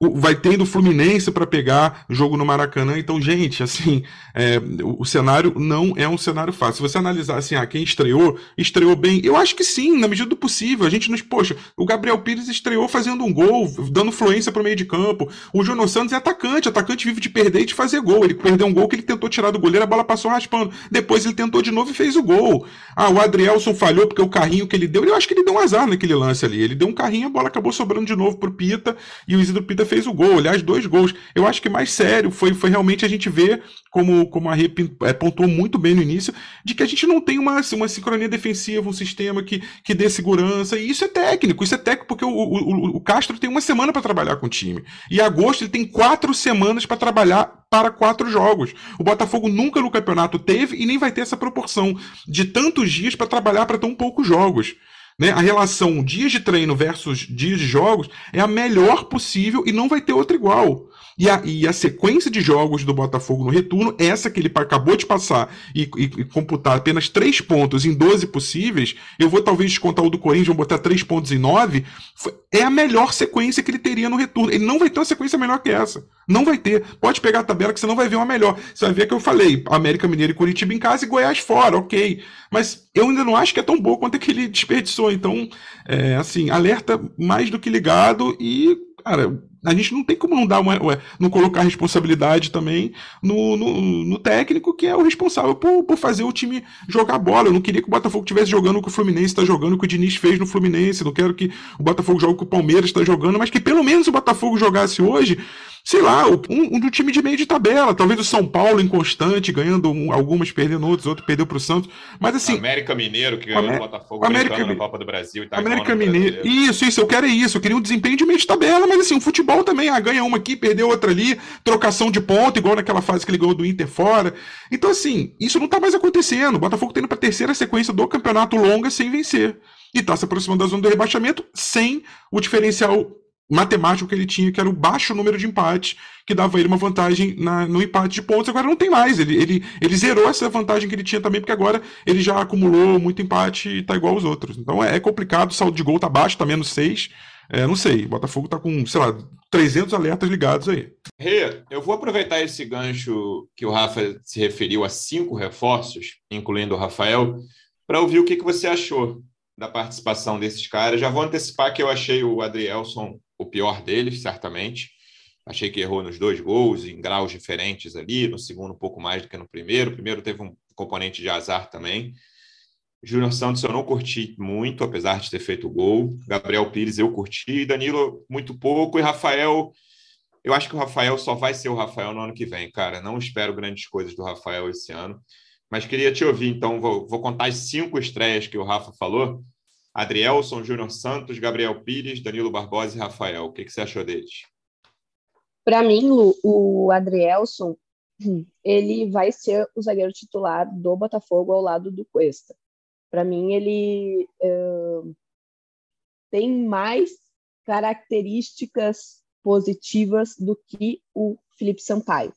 vai tendo Fluminense para pegar jogo no Maracanã. Então, gente, assim, é, o, cenário não é um cenário fácil. Se você analisar assim, ah, quem estreou, estreou bem. Eu acho que sim, na medida do possível. A gente nos, poxa, o Gabriel Pires estreou fazendo um gol, dando fluência para o meio de campo. O Jono Santos é atacante, atacante vive de perder e de fazer gol. Ele perdeu um gol que ele tentou tirar do goleiro, a bola passou raspando. Depois ele tentou de novo e fez o gol. Ah, o Adrielson falhou porque o carrinho que ele deu, eu acho que ele deu um azar naquele lance ali. Ele deu um carrinho, a bola acabou sobrando de novo pro Pita e o Isidro Pita fez o gol, aliás, dois gols. Eu acho que mais sério foi, foi realmente a gente ver, como, como a Rep é, pontuou muito bem no início, de que a gente não tem uma, uma sincronia defensiva, um sistema que, que dê segurança. E isso é técnico, isso é técnico, porque o, o, o Castro tem uma semana para trabalhar com o time. E agosto ele tem quatro semanas para trabalhar para quatro jogos. O Botafogo nunca no campeonato teve e nem vai ter essa proporção de tantos dias para trabalhar para tão poucos jogos. Né? A relação dias de treino versus dias de jogos é a melhor possível e não vai ter outra igual. E a, e a sequência de jogos do Botafogo no retorno, essa que ele acabou de passar e, e, e, computar apenas três pontos em 12 possíveis, eu vou talvez descontar o do Corinthians, vou botar três pontos em 9, é a melhor sequência que ele teria no retorno. Ele não vai ter uma sequência melhor que essa. Não vai ter. Pode pegar a tabela que você não vai ver uma melhor. Você vai ver que eu falei: América Mineiro e Curitiba em casa e Goiás fora, ok. Mas eu ainda não acho que é tão boa quanto aquele [LAUGHS] desperdiçou. Então, é, assim, alerta mais do que ligado e, cara, a gente não tem como não dar uma, não colocar responsabilidade também no, no, no, técnico que é o responsável por, por fazer o time jogar bola. Eu não queria que o Botafogo estivesse jogando o que o Fluminense está jogando, o que o Diniz fez no Fluminense. Não quero que o Botafogo jogue o que o Palmeiras está jogando, mas que pelo menos o Botafogo jogasse hoje sei lá, um, um time de meio de tabela. Talvez o São Paulo inconstante, ganhando um, algumas, perdendo outros, outro perdeu para o Santos. Mas assim. América Mineiro, que ganhou o Botafogo América, na Copa do Brasil e tá América Mineiro. Isso, isso, eu quero é isso. Eu queria um desempenho de meio de tabela, mas assim, o futebol também, ah, ganha uma aqui, perdeu outra ali, trocação de ponto, igual naquela fase que ele ganhou do Inter fora. Então, assim, isso não tá mais acontecendo. O Botafogo tendo para terceira sequência do campeonato longa sem vencer. E tá se aproximando da zona do rebaixamento sem o diferencial matemático que ele tinha, que era o baixo número de empates, que dava ele uma vantagem na, no empate de pontos. Agora não tem mais. Ele, ele, ele zerou essa vantagem que ele tinha também, porque agora ele já acumulou muito empate e tá igual aos outros. Então é, é complicado, o saldo de gol tá baixo, tá menos 6. É, não sei, Botafogo tá com, sei lá, 300 alertas ligados aí. Rê, eu vou aproveitar esse gancho que o Rafa se referiu a cinco reforços, incluindo o Rafael, para ouvir o que, que você achou. da participação desses caras. Já vou antecipar que eu achei o Adrielson o pior deles, certamente. Achei que errou nos dois gols, em graus diferentes ali. No segundo, um pouco mais do que no primeiro. O primeiro teve um componente de azar também. Júnior Santos eu não curti muito, apesar de ter feito o gol. Gabriel Pires eu curti. Danilo, muito pouco. E Rafael, eu acho que o Rafael só vai ser o Rafael no ano que vem, cara. Não espero grandes coisas do Rafael esse ano. Mas queria te ouvir, então, vou, vou contar as cinco estreias que o Rafa falou. Adrielson, Júnior Santos, Gabriel Pires, Danilo Barbosa e Rafael. O que, que você achou deles? Para mim, o Adrielson, [CLEARS THROAT] ele vai ser o zagueiro titular do Botafogo ao lado do Cuesta. Para mim, ele uh, tem mais características positivas do que o Felipe Sampaio.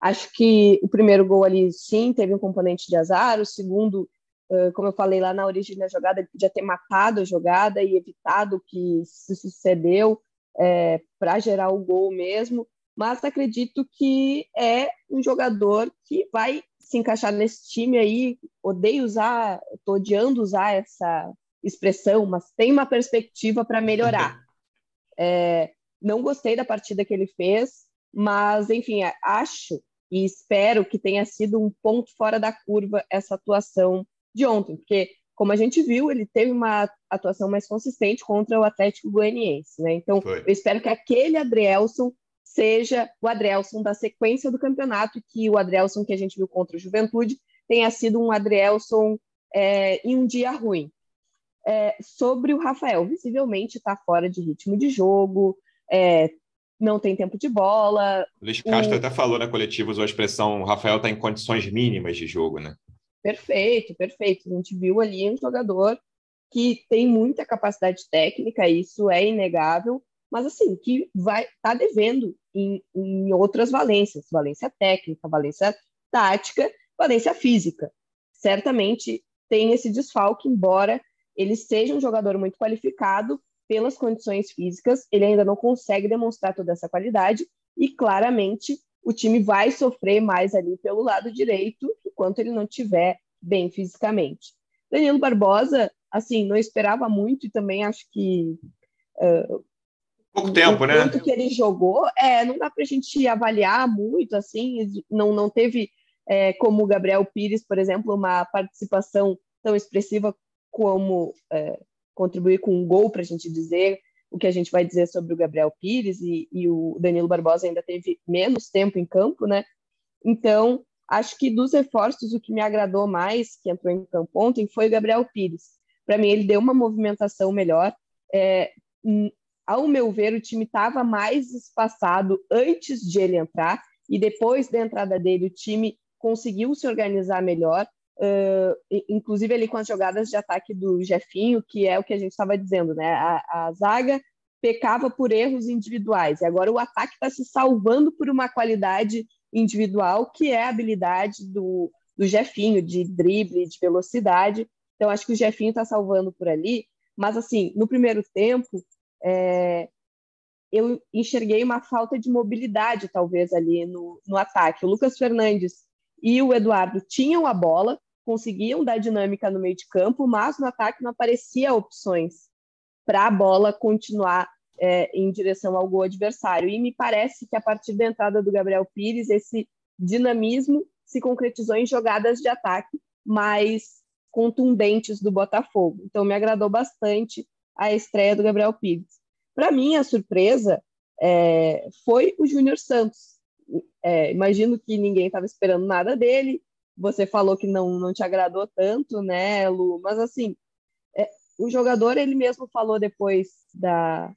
Acho que o primeiro gol ali, sim, teve um componente de azar. O segundo, uh, como eu falei lá na origem da jogada, ele podia ter matado a jogada e evitado o que se sucedeu é, para gerar o gol mesmo. Mas acredito que é um jogador que vai se encaixar nesse time aí. Odeio usar, estou odiando usar essa expressão, mas tem uma perspectiva para melhorar. É, não gostei da partida que ele fez, mas enfim, acho e espero que tenha sido um ponto fora da curva essa atuação de ontem, porque como a gente viu, ele teve uma atuação mais consistente contra o Atlético Goianiense, né? Então, Foi. eu espero que aquele Adrielson seja o Adrielson da sequência do campeonato, que o Adrielson que a gente viu contra o Juventude tenha sido um Adrielson é, em um dia ruim. É, sobre o Rafael, visivelmente está fora de ritmo de jogo, é, não tem tempo de bola. Luiz Castro o... até falou na coletiva, usou a expressão: o Rafael está em condições mínimas de jogo, né? Perfeito, perfeito. A gente viu ali um jogador que tem muita capacidade técnica, isso é inegável, mas assim, que vai tá devendo em, em outras valências, valência técnica, valência tática, valência física. Certamente tem esse desfalque, embora ele seja um jogador muito qualificado, pelas condições físicas, ele ainda não consegue demonstrar toda essa qualidade e claramente o time vai sofrer mais ali pelo lado direito enquanto ele não tiver bem fisicamente. Danilo Barbosa, assim, não esperava muito e também acho que uh, pouco tempo, né? Quanto que ele jogou, é, não dá para a gente avaliar muito, assim, não não teve é, como o Gabriel Pires, por exemplo, uma participação tão expressiva como é, contribuir com um gol para a gente dizer o que a gente vai dizer sobre o Gabriel Pires e, e, o Danilo Barbosa ainda teve menos tempo em campo, né? Então, acho que dos reforços, o que me agradou mais, que entrou em campo ontem, foi o Gabriel Pires. Para mim, ele deu uma movimentação melhor. É, ao meu ver, o time estava mais espaçado antes de ele entrar, e depois da entrada dele, o time conseguiu se organizar melhor. Uh, inclusive ali com as jogadas de ataque do Jefinho, que é o que a gente estava dizendo, né? A, a, zaga pecava por erros individuais, e agora o ataque está se salvando por uma qualidade individual, que é a habilidade do, do Jefinho, de drible, de velocidade. Então, acho que o Jefinho está salvando por ali, mas assim, no primeiro tempo, é, eu enxerguei uma falta de mobilidade, talvez, ali no, no ataque. O Lucas Fernandes e o Eduardo tinham a bola, conseguiam dar dinâmica no meio de campo, mas no ataque não aparecia opções para a bola continuar é, em direção ao gol adversário. E me parece que a partir da entrada do Gabriel Pires, esse dinamismo se concretizou em jogadas de ataque mais contundentes do Botafogo. Então me agradou bastante a estreia do Gabriel Pires. Para mim, a surpresa é, foi o Júnior Santos, é, imagino que ninguém estava esperando nada dele. Você falou que não, não te agradou tanto, né, Lu? Mas assim, é, o jogador ele mesmo falou depois da,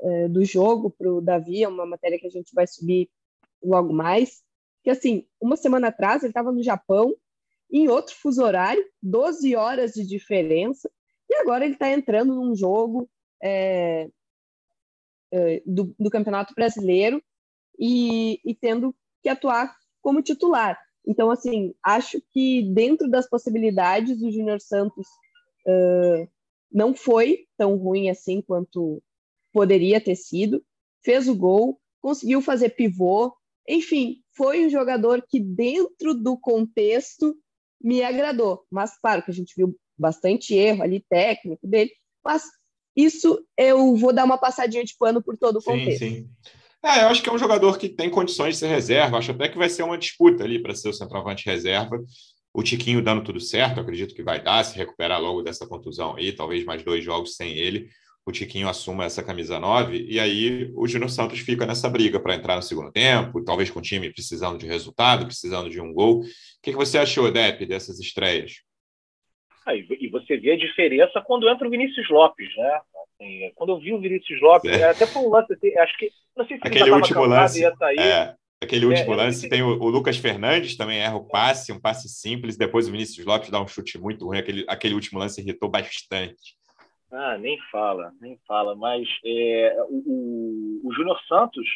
é, do jogo para o Davi, é uma matéria que a gente vai subir logo mais, que assim, uma semana atrás ele estava no Japão, em outro fuso horário, 12 horas de diferença, e agora ele está entrando num jogo é, é, do, do Campeonato Brasileiro e, e tendo que atuar como titular. Então, assim, acho que dentro das possibilidades, o Júnior Santos uh, não foi tão ruim assim quanto poderia ter sido. Fez o gol, conseguiu fazer pivô. Enfim, foi um jogador que, dentro do contexto, me agradou. Mas, claro, que a gente viu bastante erro ali técnico dele, mas isso eu vou dar uma passadinha de pano por todo o contexto. Sim, sim. É, eu acho que é um jogador que tem condições de ser reserva. Acho até que vai ser uma disputa ali para ser o centroavante reserva. O Tiquinho dando tudo certo, acredito que vai dar, se recuperar logo dessa contusão aí, talvez mais dois jogos sem ele. O Tiquinho assuma essa camisa 9, e aí o Júnior Santos fica nessa briga para entrar no segundo tempo, talvez com o time precisando de resultado, precisando de um gol. O que, que você achou, Depp, dessas estreias? Ah, e você vê a diferença quando entra o Vinícius Lopes, né? Assim, quando eu vi o Vinícius Lopes, é. até foi um lance, acho que não sei se aquele último lance, é, aquele último é, lance tem o, o, Lucas Fernandes também erra o passe, um passe simples, depois o Vinícius Lopes dá um chute muito ruim, aquele, aquele último lance irritou bastante. Ah, nem fala, nem fala, mas é, o, o, o Júnior Santos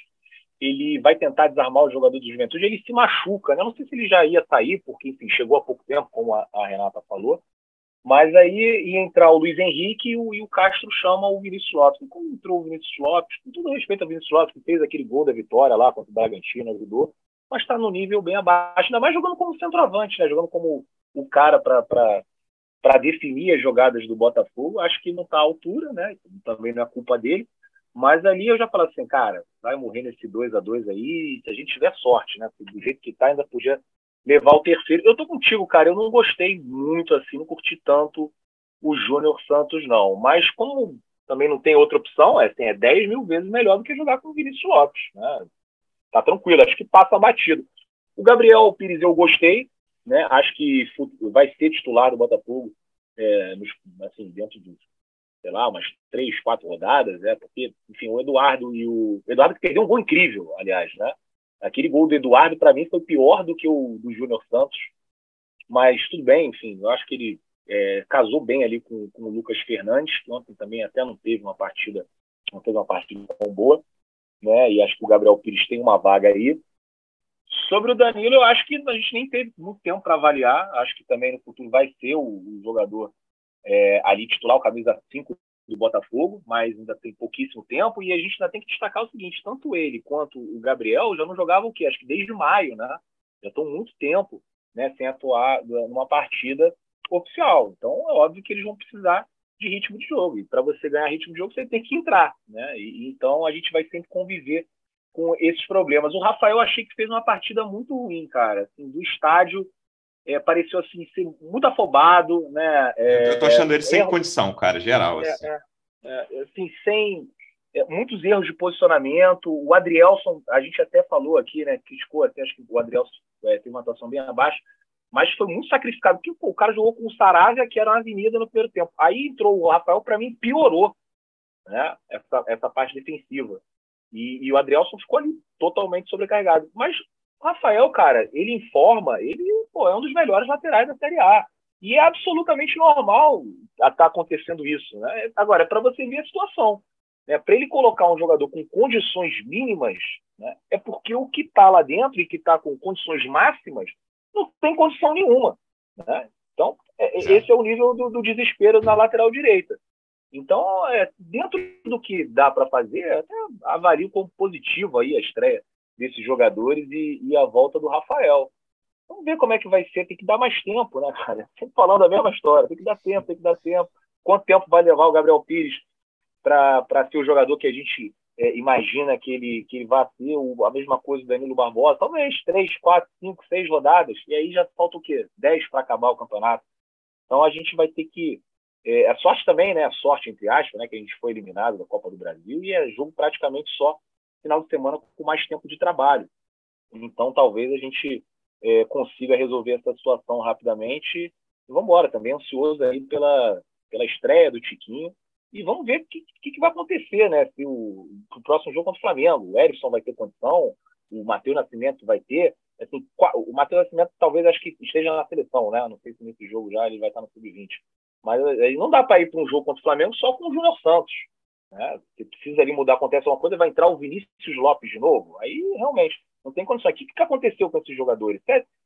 ele vai tentar desarmar o jogador do Juventude, ele se machuca, né? Não sei se ele já ia sair, porque enfim, chegou há pouco tempo, como a, a Renata falou, mas aí ia entrar o Luiz Henrique e o, e o Castro chama o Vinícius Lopes. E como entrou o Vinícius Lopes, com todo respeito ao Vinícius Lopes, que fez aquele gol da vitória lá contra o Bragantino, ajudou, mas está no nível bem abaixo, ainda mais jogando como centroavante, né? jogando como o cara para definir as jogadas do Botafogo. Acho que não está à altura, né? também não é culpa dele. Mas ali eu já falo assim, cara, vai morrer nesse 2 a 2 aí, se a gente tiver sorte, né? Do jeito que está ainda podia levar o terceiro. Eu tô contigo, cara. Eu não gostei muito assim, não curti tanto o Júnior Santos, não. Mas como também não tem outra opção, é, assim, é 10 mil vezes melhor do que jogar com o Vinícius Lopes. Né? Tá tranquilo, acho que passa batido. O Gabriel Pires eu gostei, né? Acho que vai ser titular do Botafogo é, nos, assim, dentro de, sei lá, umas três, quatro rodadas, é, porque, enfim, o Eduardo e o. o Eduardo perdeu um gol incrível, aliás, né? Aquele gol do Eduardo, para mim, foi pior do que o do Júnior Santos. Mas tudo bem, enfim, eu acho que ele é, casou bem ali com, com, o Lucas Fernandes, que ontem também até não teve uma partida, não teve uma partida tão boa, né? E acho que o Gabriel Pires tem uma vaga aí. Sobre o Danilo, eu acho que a gente nem teve muito tempo para avaliar. Acho que também no futuro vai ser o, o jogador é, ali titular, o camisa 5 do Botafogo, mas ainda tem pouquíssimo tempo, e a gente ainda tem que destacar o seguinte, tanto ele quanto o Gabriel já não jogavam o quê? Acho que desde maio, né? Já estão muito tempo né, sem atuar numa partida oficial. Então é óbvio que eles vão precisar de ritmo de jogo. E para você ganhar ritmo de jogo, você tem que entrar. Né? E, então a gente vai sempre conviver com esses problemas. O Rafael achei que fez uma partida muito ruim, cara. Assim, do estádio é, pareceu assim ser muito afobado, né? É, eu tô achando ele sem condição, cara, geral. É, assim, é, é, assim sem muitos erros de posicionamento. O Adrielson, a gente até falou aqui, né? Criticou até, acho que o Adrielson teve uma atuação bem abaixo, mas foi muito sacrificado, porque pô, o cara jogou com o Saravia, que era uma avenida no primeiro tempo. Aí entrou o Rafael, para mim, piorou né? essa, essa parte defensiva. E, e o Adrielson ficou ali totalmente sobrecarregado. Mas Rafael, cara, ele informa, ele pô, é um dos melhores laterais da Série A. E é absolutamente normal estar tá acontecendo isso. Né? Agora, é para você ver a situação. Né? Para ele colocar um jogador com condições mínimas, né? é porque o que está lá dentro e que está com condições máximas não tem condição nenhuma. Né? Então, é, esse é o nível do, do, desespero na lateral direita. Então, é, dentro do que dá para fazer, até como positivo aí a estreia desses jogadores e, e, a volta do Rafael. Vamos ver como é que vai ser. Tem que dar mais tempo, né, cara? [LAUGHS] Sempre falando a mesma história. Tem que dar tempo, tem que dar tempo. Quanto tempo vai levar o Gabriel Pires para ser o jogador que a gente é, imagina que ele, que ele vai ser o, a mesma coisa do Danilo Barbosa? Talvez três, quatro, cinco, seis rodadas. E aí já falta o quê? Dez para acabar o campeonato. Então a gente vai ter que. É, sorte também, né? A sorte, entre aspas, né? Que a gente foi eliminado da Copa do Brasil e é jogo praticamente só final de semana com mais tempo de trabalho. Então, talvez a gente é, consiga resolver essa situação rapidamente. E vamos embora, também ansioso aí pela, pela estreia do Tiquinho. E vamos ver o que, que, que, vai acontecer, né? Se o, o, próximo jogo contra o Flamengo, o Erisson vai ter condição, o Matheus Nascimento vai ter. Assim, o Matheus Nascimento talvez acho que esteja na seleção, né? Não sei se nesse jogo já ele vai estar no sub-20. Mas não dá para ir para um jogo contra o Flamengo só com o Júnior Santos. Né? Você precisa ali mudar, acontece uma coisa, vai entrar o Vinícius Lopes de novo. Aí, realmente, não tem condição. O que, que aconteceu com esses jogadores?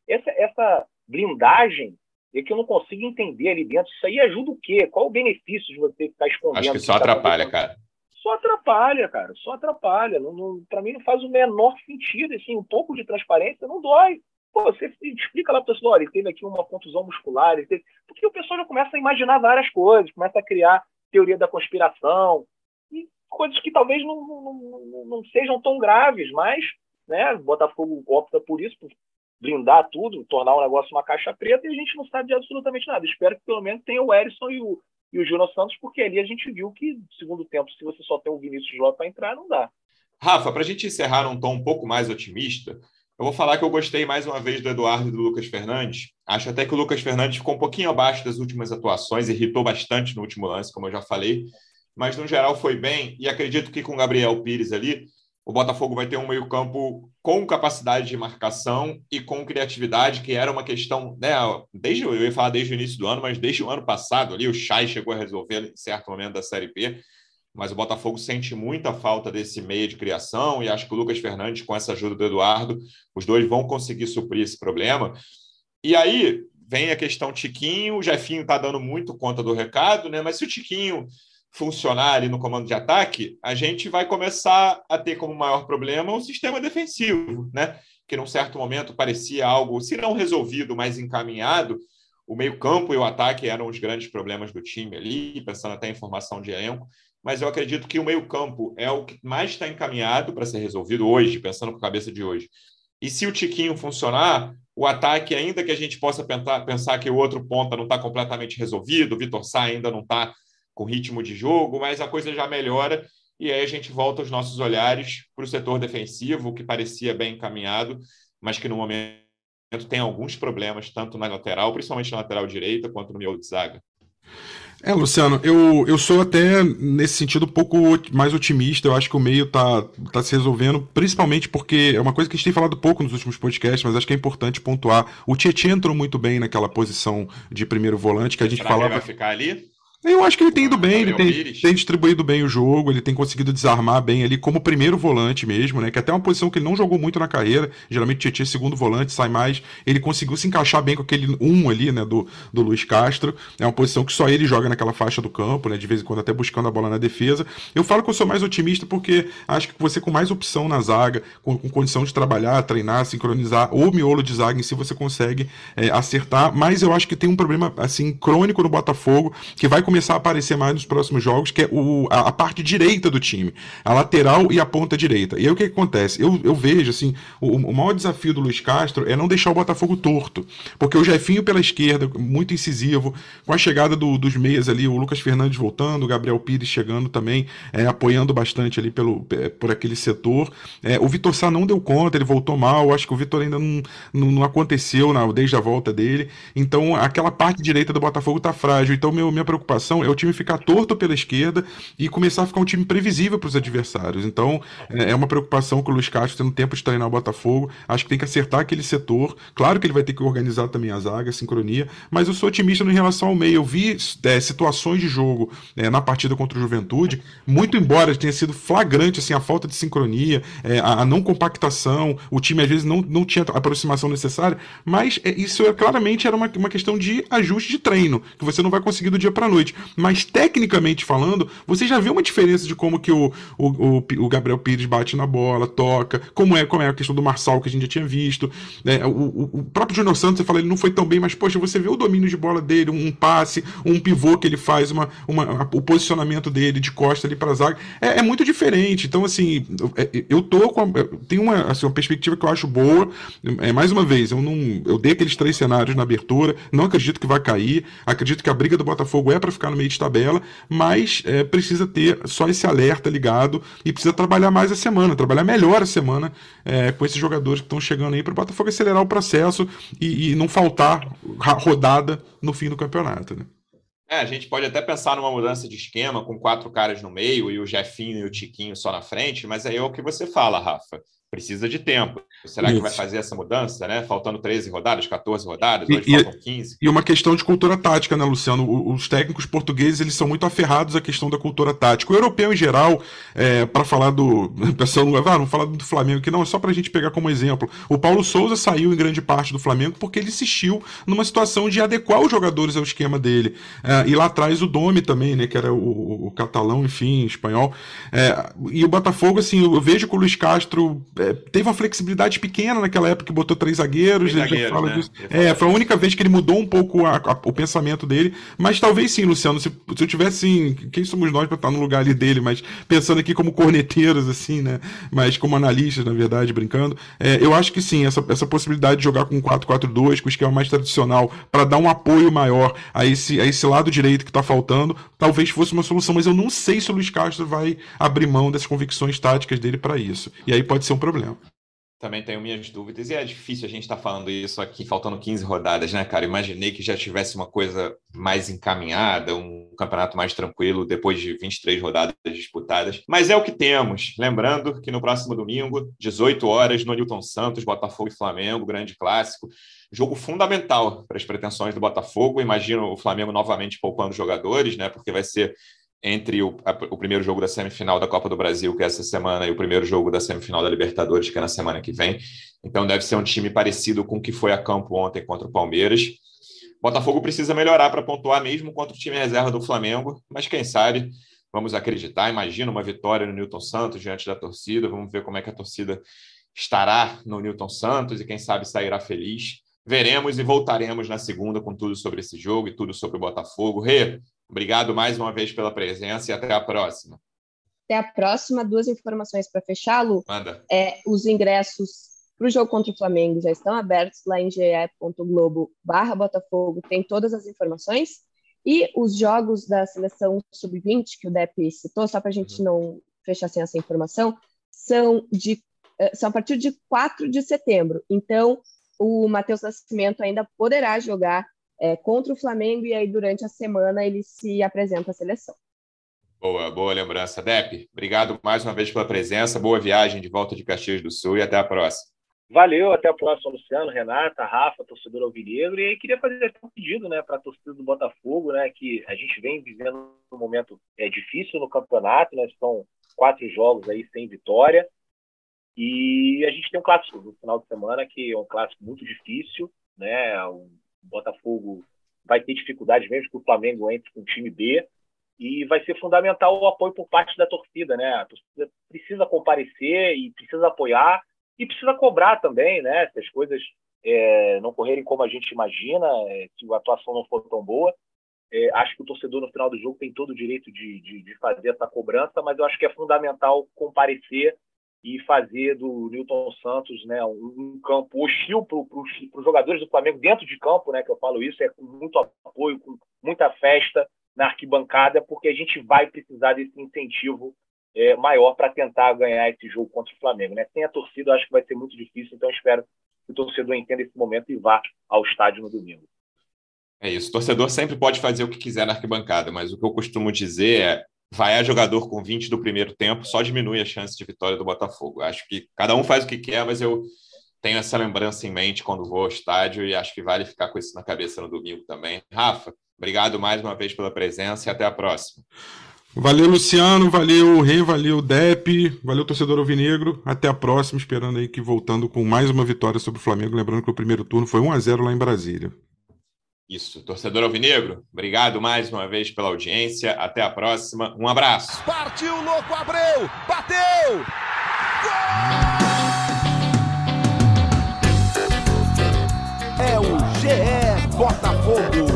Essa, essa blindagem é que eu não consigo entender ali dentro. Isso aí ajuda o quê? Qual o benefício de você ficar escondendo? Acho que só que tá atrapalha, cara. Só atrapalha, cara. Só atrapalha. Para mim não faz o menor sentido. Assim, um pouco de transparência não dói. Pô, você explica lá para o pessoal, olha, ele teve aqui uma contusão muscular, teve... porque o pessoal já começa a imaginar várias coisas, começa a criar teoria da conspiração, e coisas que talvez não, não, não, não sejam tão graves, mas né, o Botafogo opta por isso, por blindar tudo, tornar o negócio uma caixa preta, e a gente não sabe de absolutamente nada. Espero que pelo menos tenha o Erisson e o, e o Júnior Santos, porque ali a gente viu que, segundo tempo, se você só tem o Vinícius Júnior para entrar, não dá. Rafa, para a gente encerrar um tom um pouco mais otimista, eu vou falar que eu gostei mais uma vez do Eduardo e do Lucas Fernandes. Acho até que o Lucas Fernandes ficou um pouquinho abaixo das últimas atuações, irritou bastante no último lance, como eu já falei, mas no geral foi bem. E acredito que com o Gabriel Pires ali, o Botafogo vai ter um meio-campo com capacidade de marcação e com criatividade, que era uma questão, né? Desde eu ia falar desde o início do ano, mas desde o ano passado ali, o Chay chegou a resolver em certo momento da Série B mas o Botafogo sente muita falta desse meio de criação e acho que o Lucas Fernandes, com essa ajuda do Eduardo, os dois vão conseguir suprir esse problema. E aí vem a questão Tiquinho, o Jefinho está dando muito conta do recado, né? Mas se o Tiquinho funcionar ali no comando de ataque, a gente vai começar a ter como maior problema o sistema defensivo, né? Que num certo momento parecia algo, se não resolvido, mas encaminhado. O meio-campo e o ataque eram os grandes problemas do time ali, pensando até em formação de elenco mas eu acredito que o meio-campo é o que mais está encaminhado para ser resolvido hoje, pensando com a cabeça de hoje. E se o Tiquinho funcionar, o ataque, ainda que a gente possa pensar, que o outro ponta não está completamente resolvido, o Vitor Sá ainda não está com ritmo de jogo, mas a coisa já melhora e aí a gente volta os nossos olhares para o setor defensivo, que parecia bem encaminhado, mas que no momento tem alguns problemas, tanto na lateral, principalmente na lateral direita, quanto no miolo de zaga. É, Luciano, eu, eu sou até, nesse sentido, um pouco mais otimista. Eu acho que o meio tá, tá se resolvendo, principalmente porque é uma coisa que a gente tem falado pouco nos últimos podcasts, mas acho que é importante pontuar. O Tietchan entrou muito bem naquela posição de primeiro volante que a gente Será falava. Que ele vai ficar ali? Eu acho que ele tem ido bem, ele tem, tem, distribuído bem o jogo, ele tem conseguido desarmar bem ali como primeiro volante mesmo, né? Que até é uma posição que ele não jogou muito na carreira. Geralmente Tietchan é segundo volante, sai mais. Ele conseguiu se encaixar bem com aquele um ali, né? Do, do Luiz Castro. É uma posição que só ele joga naquela faixa do campo, né? De vez em quando até buscando a bola na defesa. Eu falo que eu sou mais otimista porque acho que você com mais opção na zaga, com, com condição de trabalhar, treinar, sincronizar, ou miolo de zaga em si você consegue é, acertar. Mas eu acho que tem um problema assim crônico no Botafogo que vai começar a aparecer mais nos próximos jogos, que é o, a, a, parte direita do time, a lateral e a ponta direita. E aí o que, que acontece? Eu, eu vejo, assim, o, o, maior desafio do Luiz Castro é não deixar o Botafogo torto, porque o Jefinho pela esquerda, muito incisivo, com a chegada do, dos meias ali, o Lucas Fernandes voltando, o Gabriel Pires chegando também, é, apoiando bastante ali pelo, é, por aquele setor. É, o Vitor Sá não deu conta, ele voltou mal, acho que o Vitor ainda não, não, não aconteceu na, desde a volta dele. Então aquela parte direita do Botafogo está frágil. Então meu, minha preocupação é o time ficar torto pela esquerda e começar a ficar um time previsível para os adversários. Então, é, é uma preocupação com o Luiz Castro tendo tempo de treinar o Botafogo. Acho que tem que acertar aquele setor. Claro que ele vai ter que organizar também a zaga, a sincronia, mas eu sou otimista em relação ao meio. Eu vi é, situações de jogo é, na partida contra o Juventude, muito embora tenha sido flagrante assim, a falta de sincronia, é, a, a, não compactação, o time às vezes não, não tinha a aproximação necessária, mas é, isso é, claramente era uma, uma questão de ajuste de treino, que você não vai conseguir do dia para noite. Mas tecnicamente falando, você já vê uma diferença de como que o, o, o, Gabriel Pires bate na bola, toca, como é, como é a questão do Marçal que a gente já tinha visto. Né? O, o, próprio Júnior Santos, você fala, ele não foi tão bem, mas, poxa, você vê o domínio de bola dele, um passe, um pivô que ele faz, uma, uma, o posicionamento dele de costa ali para zaga, é, é, muito diferente. Então, assim, eu, eu tô com. A, tem uma, assim, uma perspectiva que eu acho boa. É, mais uma vez, eu não. Eu dei aqueles três cenários na abertura, não acredito que vai cair. Acredito que a briga do Botafogo é para ficar no meio de tabela, mas é, precisa ter só esse alerta ligado e precisa trabalhar mais a semana, trabalhar melhor a semana é, com esses jogadores que estão chegando aí para o Botafogo acelerar o processo e, e, não faltar rodada no fim do campeonato. Né? É, a gente pode até pensar numa mudança de esquema com quatro caras no meio e o Jefinho e o Tiquinho só na frente, mas aí é o que você fala, Rafa precisa de tempo. Será Isso. que vai fazer essa mudança, né? Faltando 13 rodadas, 14 rodadas, hoje e, faltam 15. E uma questão de cultura tática, né, Luciano? Os técnicos portugueses, eles são muito aferrados à questão da cultura tática. O europeu, em geral, é, para falar do... [LAUGHS] Pessoal ah, não falar do Flamengo aqui, não, é só para a gente pegar como exemplo. O Paulo Souza saiu em grande parte do Flamengo porque ele insistiu numa situação de adequar os jogadores ao esquema dele. É, e lá atrás o Domi também, né, que era o, o catalão, enfim, espanhol. É, e o Botafogo, assim, eu vejo que o Luiz Castro é, teve uma flexibilidade pequena naquela época que botou três zagueiros. Três zagueiros fala né? disso. É, foi a única vez que ele mudou um pouco a, a, o pensamento dele. Mas talvez sim, Luciano, se, se eu tivesse assim, quem somos nós para estar no lugar ali dele, mas pensando aqui como corneteiros, assim, né? Mas como analistas, na verdade, brincando, é, eu acho que sim, essa, essa possibilidade de jogar com 4-4-2, com o esquema mais tradicional, para dar um apoio maior a esse, a esse lado direito que está faltando, talvez fosse uma solução. Mas eu não sei se o Luiz Castro vai abrir mão dessas convicções táticas dele para isso. E aí pode ser um problema. Também tenho minhas dúvidas, e é difícil a gente estar tá falando isso aqui, faltando 15 rodadas, né, cara? Imaginei que já tivesse uma coisa mais encaminhada, um campeonato mais tranquilo depois de 23 rodadas disputadas. Mas é o que temos. Lembrando que no próximo domingo, 18 horas, no Newton Santos, Botafogo e Flamengo, grande clássico. Jogo fundamental para as pretensões do Botafogo. Imagino o Flamengo novamente poupando jogadores, né? Porque vai ser entre o, a, o, primeiro jogo da semifinal da Copa do Brasil, que é essa semana, e o primeiro jogo da semifinal da Libertadores, que é na semana que vem. Então deve ser um time parecido com o que foi a campo ontem contra o Palmeiras. Botafogo precisa melhorar para pontuar mesmo contra o time reserva do Flamengo, mas quem sabe vamos acreditar. Imagina uma vitória no Newton Santos diante da torcida. Vamos ver como é que a torcida estará no Newton Santos e quem sabe sairá feliz. Veremos e voltaremos na segunda com tudo sobre esse jogo e tudo sobre o Botafogo. Rê, Obrigado mais uma vez pela presença e até a próxima. Até a próxima. Duas informações para fechar, Lu. Manda. É, os ingressos para o jogo contra o Flamengo já estão abertos lá em ge.globo barra Botafogo. Tem todas as informações. E os jogos da seleção sub-20, que o Dep citou, só para a gente uhum. não fechar sem essa informação, são, de, eh, são a partir de 4 de setembro. Então, o Matheus Nascimento ainda poderá jogar é, contra o Flamengo e aí durante a semana ele se apresenta à seleção. Boa, boa lembrança. Dep, obrigado mais uma vez pela presença, boa viagem de volta de Caxias do Sul e até a próxima. Valeu, até a próxima, Luciano, Renata, Rafa, torcedor alvinegro. E aí queria fazer um pedido né, para a torcida do Botafogo, né, que a gente vem vivendo um momento é, difícil no campeonato, né, são quatro jogos aí sem vitória. E a gente tem um clássico no final de semana, que é um clássico muito difícil, né, um o Botafogo vai ter dificuldades mesmo que o Flamengo entre com o time B e vai ser fundamental o apoio por parte da torcida, né? A torcida precisa comparecer e precisa apoiar e precisa cobrar também, né? Se as coisas é, não correrem como a gente imagina, é, se a atuação não for tão boa, é, acho que o torcedor no final do jogo tem todo o direito de, de, de fazer essa cobrança, mas eu acho que é fundamental comparecer e fazer do Newton Santos né, um, campo hostil para os jogadores do Flamengo dentro de campo, né, que eu falo isso, é com muito apoio, com muita festa na arquibancada, porque a gente vai precisar desse incentivo é, maior para tentar ganhar esse jogo contra o Flamengo. Né? Sem a torcida, eu acho que vai ser muito difícil, então espero que o torcedor entenda esse momento e vá ao estádio no domingo. É isso. O torcedor sempre pode fazer o que quiser na arquibancada, mas o que eu costumo dizer é vai a jogador com 20 do primeiro tempo, só diminui a chance de vitória do Botafogo. Acho que cada um faz o que quer, mas eu tenho essa lembrança em mente quando vou ao estádio e acho que vale ficar com isso na cabeça no domingo também. Rafa, obrigado mais uma vez pela presença e até a próxima. Valeu, Luciano, valeu, Rei, valeu, Dep, valeu, torcedor alvinegro. Até a próxima, esperando aí que voltando com mais uma vitória sobre o Flamengo. Lembrando que o primeiro turno foi 1 a 0 lá em Brasília. Isso. Torcedor Alvinegro, obrigado mais uma vez pela audiência. Até a próxima. Um abraço. Partiu, louco, Abreu! Bateu! Gol! É o GE Botafogo.